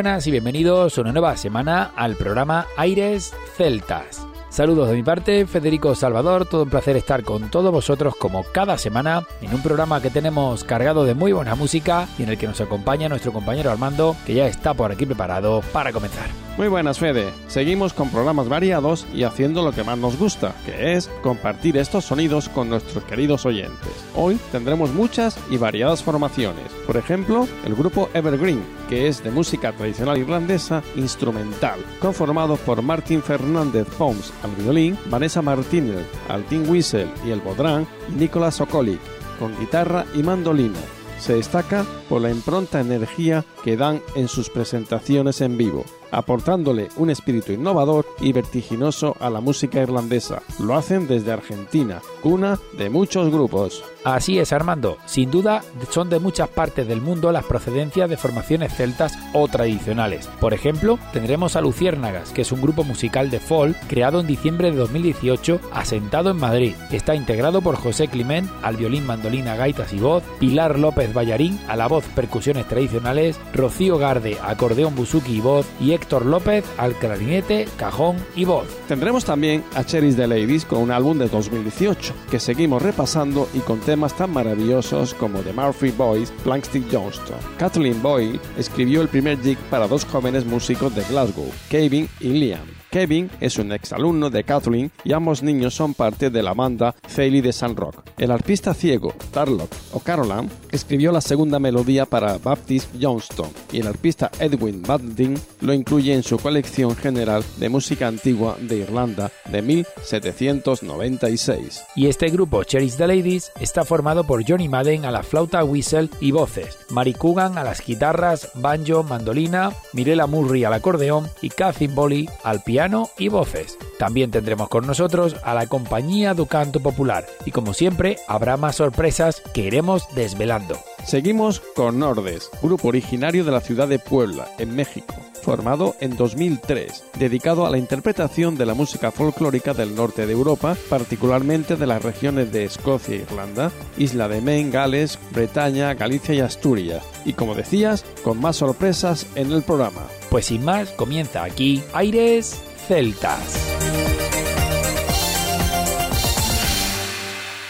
Buenas y bienvenidos una nueva semana al programa Aires Celtas. Saludos de mi parte, Federico Salvador, todo un placer estar con todos vosotros como cada semana en un programa que tenemos cargado de muy buena música y en el que nos acompaña nuestro compañero Armando, que ya está por aquí preparado para comenzar. Muy buenas, Fede. Seguimos con programas variados y haciendo lo que más nos gusta, que es compartir estos sonidos con nuestros queridos oyentes. Hoy tendremos muchas y variadas formaciones. Por ejemplo, el grupo Evergreen, que es de música tradicional irlandesa instrumental, conformado por Martin Fernández Poms al violín, Vanessa Martínez al tin whistle y el bodrán y Nicolas Okolic con guitarra y mandolina. Se destaca por la impronta energía que dan en sus presentaciones en vivo, aportándole un espíritu innovador y vertiginoso a la música irlandesa. Lo hacen desde Argentina, cuna de muchos grupos. Así es, Armando. Sin duda, son de muchas partes del mundo las procedencias de formaciones celtas o tradicionales. Por ejemplo, tendremos a Luciérnagas, que es un grupo musical de folk creado en diciembre de 2018, asentado en Madrid. Está integrado por José Climent al violín, mandolina, gaitas y voz, Pilar López Ballarín a la voz, percusiones tradicionales, Rocío Garde, acordeón, buzuki y voz, y Héctor López al clarinete, cajón y voz. Tendremos también a Cherries the Ladies con un álbum de 2018 que seguimos repasando y con temas tan maravillosos como The Murphy Boys, Blankstick Johnston. Kathleen Boyle escribió el primer jig para dos jóvenes músicos de Glasgow, Kevin y Liam. Kevin es un exalumno de Kathleen y ambos niños son parte de la banda Failey de San Rock. El artista ciego Tarlock O'Carolan escribió la segunda melodía para Baptist Johnston y el artista Edwin Badin lo incluye en su colección general de música antigua de Irlanda de 1796. Y este grupo, Cherish the Ladies, está formado por Johnny Madden a la flauta whistle y voces, Mari Coogan a las guitarras, banjo, mandolina, Mirella Murray al acordeón y Cathy Bolly al piano y voces. También tendremos con nosotros a la compañía do Canto Popular y como siempre habrá más sorpresas que iremos desvelando. Seguimos con Nordes, grupo originario de la ciudad de Puebla, en México, formado en 2003, dedicado a la interpretación de la música folclórica del norte de Europa, particularmente de las regiones de Escocia e Irlanda, Isla de Maine, Gales, Bretaña, Galicia y Asturias, y como decías, con más sorpresas en el programa. Pues sin más, comienza aquí Aires Celtas.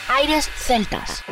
Aires Celtas.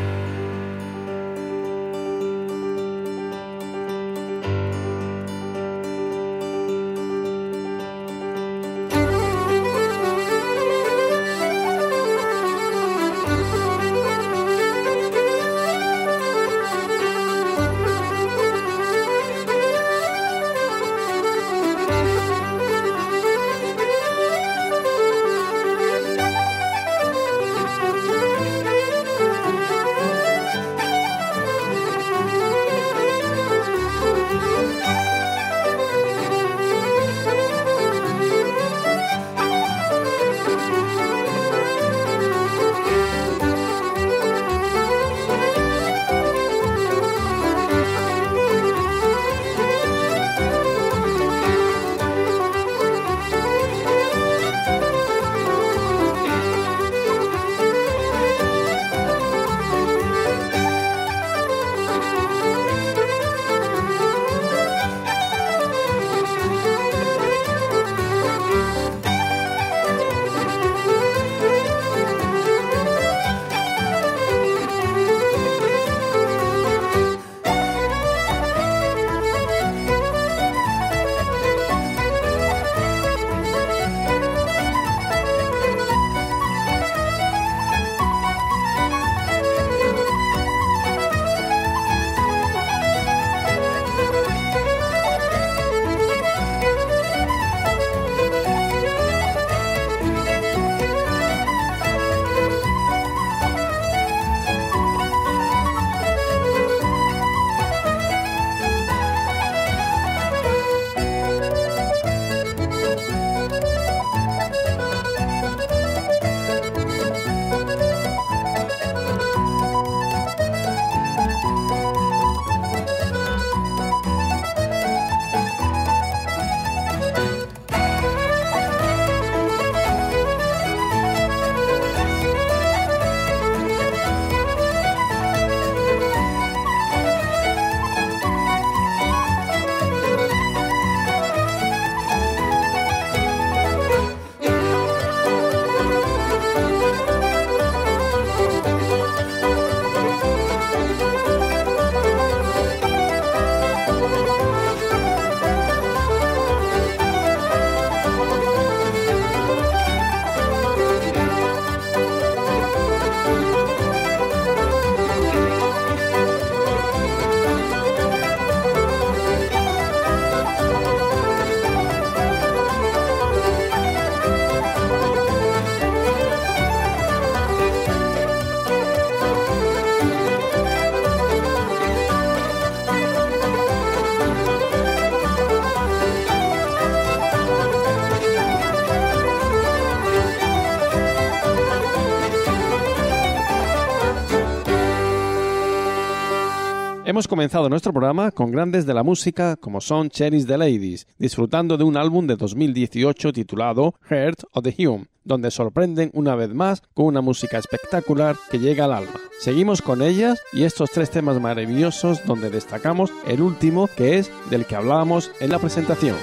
Hemos comenzado nuestro programa con grandes de la música como son Cherries the Ladies, disfrutando de un álbum de 2018 titulado Heart of the Hume, donde sorprenden una vez más con una música espectacular que llega al alma. Seguimos con ellas y estos tres temas maravillosos donde destacamos el último que es del que hablábamos en la presentación.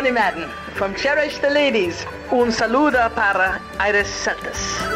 Johnny Madden from Cherish the Ladies. Un saludo para Aires Celtas.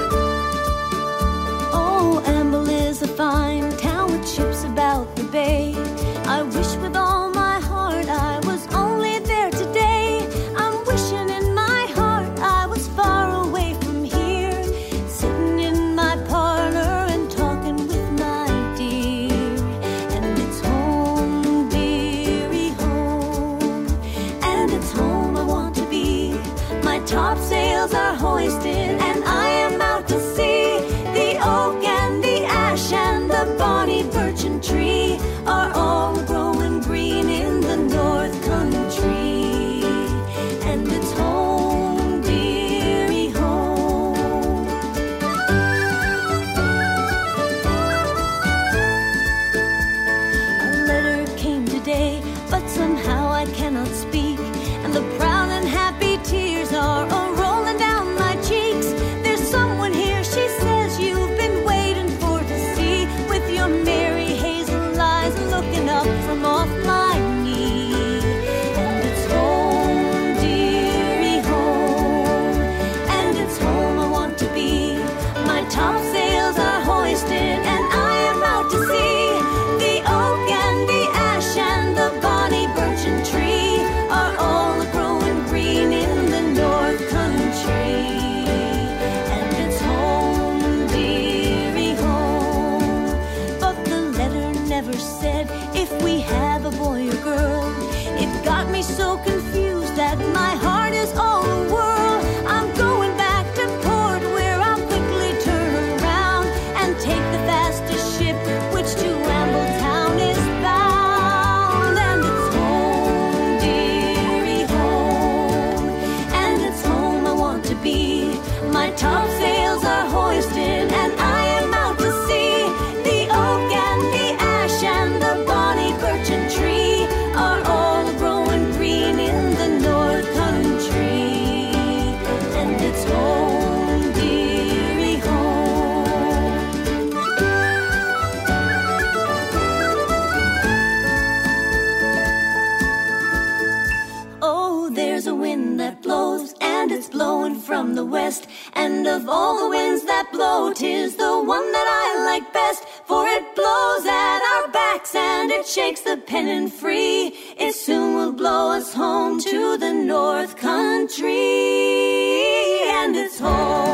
And of all the winds that blow, tis the one that I like best. For it blows at our backs and it shakes the pennant free. It soon will blow us home to the North Country. And it's home,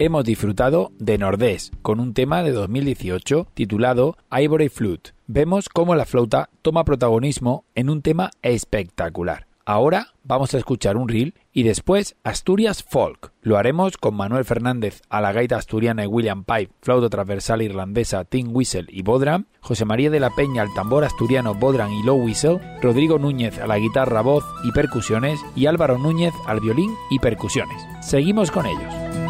Hemos disfrutado de Nordés con un tema de 2018 titulado Ivory Flute. Vemos cómo la flauta toma protagonismo en un tema espectacular. Ahora vamos a escuchar un reel y después Asturias Folk. Lo haremos con Manuel Fernández a la gaita asturiana y William Pipe, flauta transversal irlandesa, tin whistle y bodram, José María de la Peña al tambor asturiano bodram y low whistle, Rodrigo Núñez a la guitarra, voz y percusiones y Álvaro Núñez al violín y percusiones. Seguimos con ellos.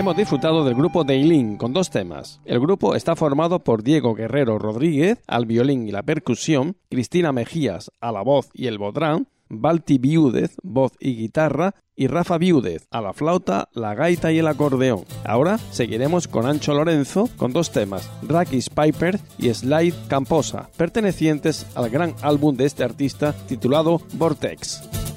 Hemos disfrutado del grupo Dailin con dos temas. El grupo está formado por Diego Guerrero Rodríguez al violín y la percusión, Cristina Mejías a la voz y el bodrán, Balti Viúdez, voz y guitarra, y Rafa Viúdez a la flauta, la gaita y el acordeón. Ahora seguiremos con Ancho Lorenzo con dos temas, Rakis Piper y Slide Camposa, pertenecientes al gran álbum de este artista titulado Vortex.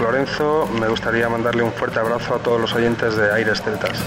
Lorenzo. Me gustaría mandarle un fuerte abrazo a todos los oyentes de Aires Celtas.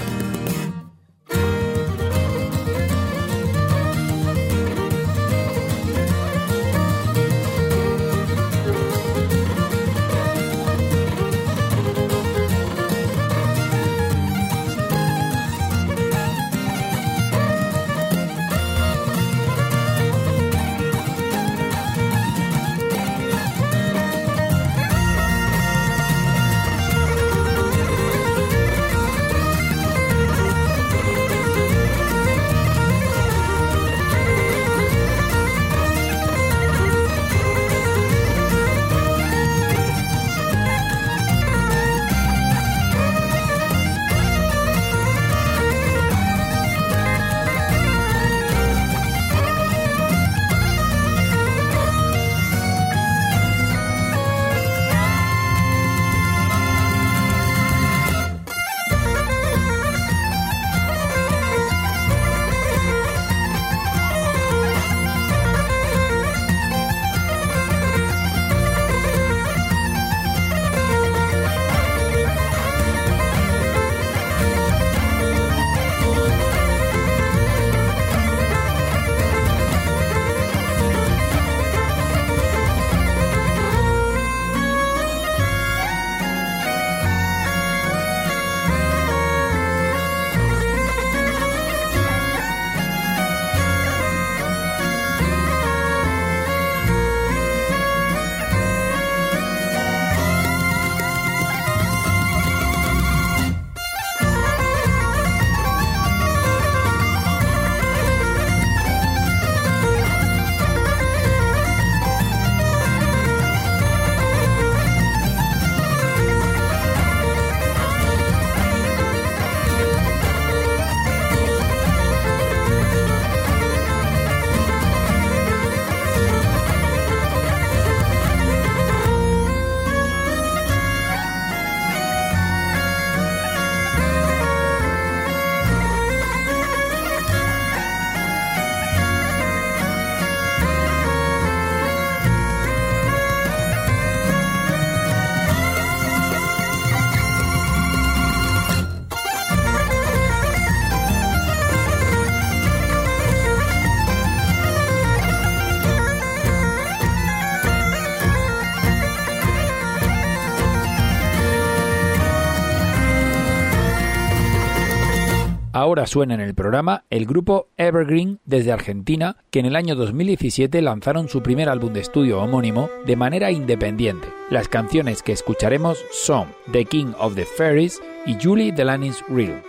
Ahora suena en el programa el grupo Evergreen desde Argentina, que en el año 2017 lanzaron su primer álbum de estudio homónimo de manera independiente. Las canciones que escucharemos son The King of the Fairies y Julie Delaney's Real.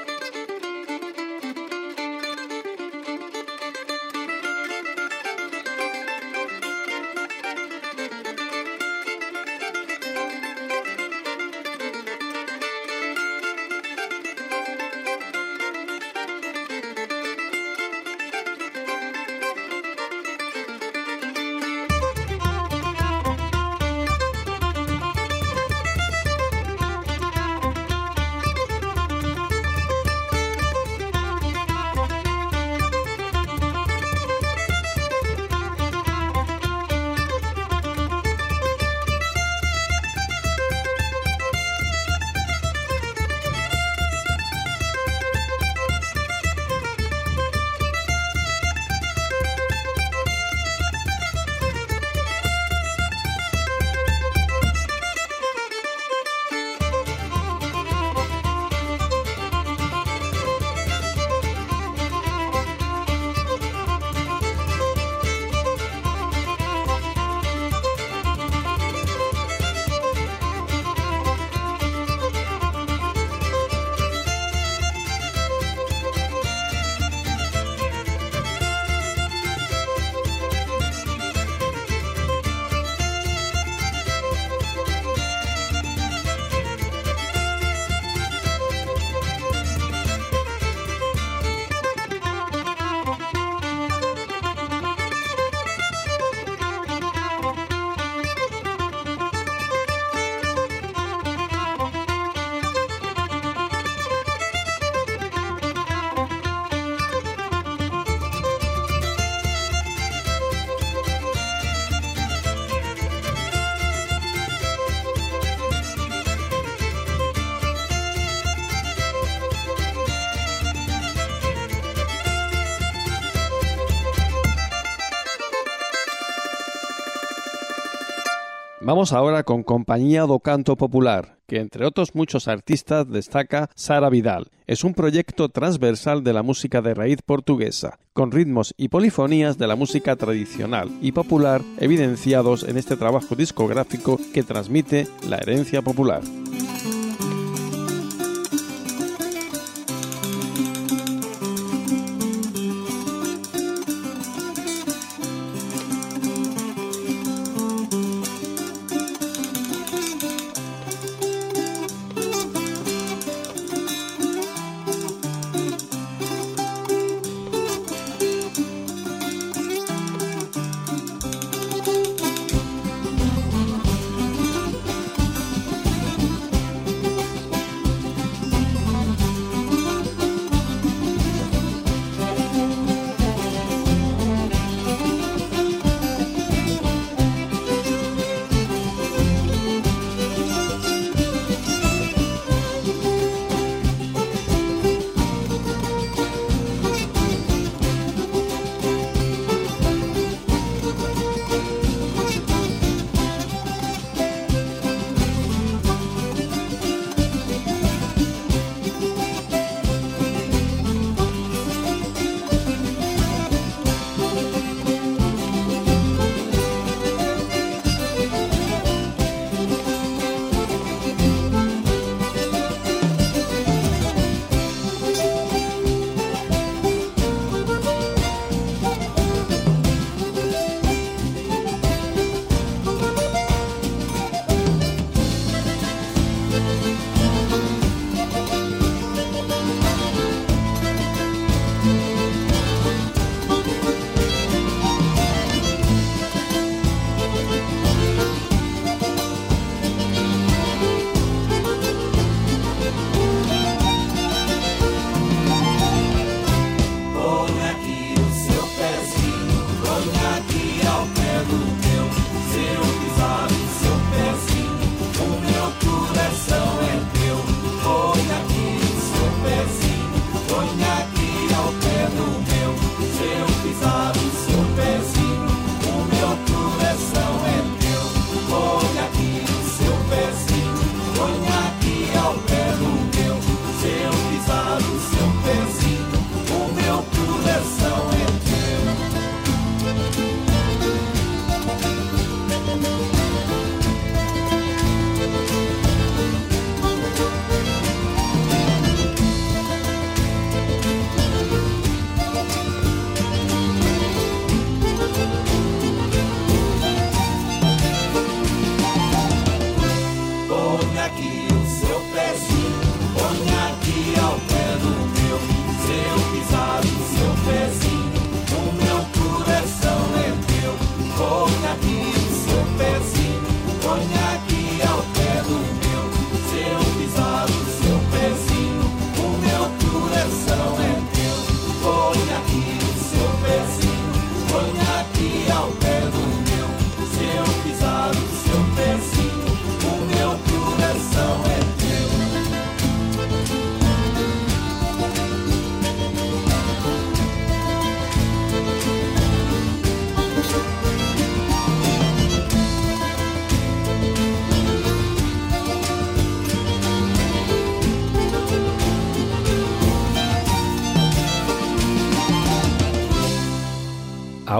Vamos ahora con Compañía do Canto Popular, que entre otros muchos artistas destaca Sara Vidal. Es un proyecto transversal de la música de raíz portuguesa, con ritmos y polifonías de la música tradicional y popular evidenciados en este trabajo discográfico que transmite la herencia popular.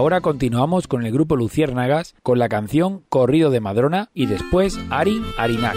Ahora continuamos con el grupo Luciérnagas con la canción Corrido de Madrona y después Arin Arinac.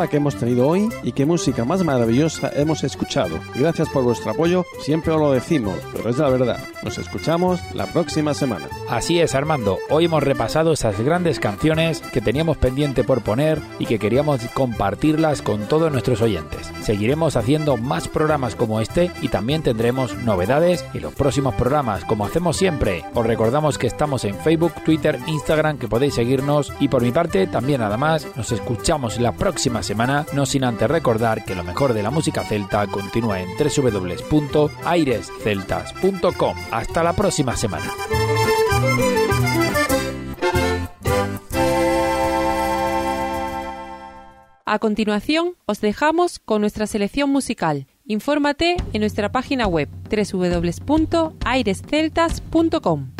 Programa que hemos tenido hoy y qué música más maravillosa hemos escuchado. Gracias por vuestro apoyo, siempre os lo decimos, pero es la verdad. Nos escuchamos la próxima semana. Así es, Armando. Hoy hemos repasado esas grandes canciones que teníamos pendiente por poner y que queríamos compartirlas con todos nuestros oyentes. Seguiremos haciendo más programas como este y también tendremos novedades en los próximos programas, como hacemos siempre. Os recordamos que estamos en Facebook, Twitter, Instagram, que podéis seguirnos y por mi parte también nada más. Nos escuchamos la próxima semana, no sin antes recordar que lo mejor de la música celta continúa en www.airesceltas.com. Hasta la próxima semana. A continuación, os dejamos con nuestra selección musical. Infórmate en nuestra página web www.airesceltas.com.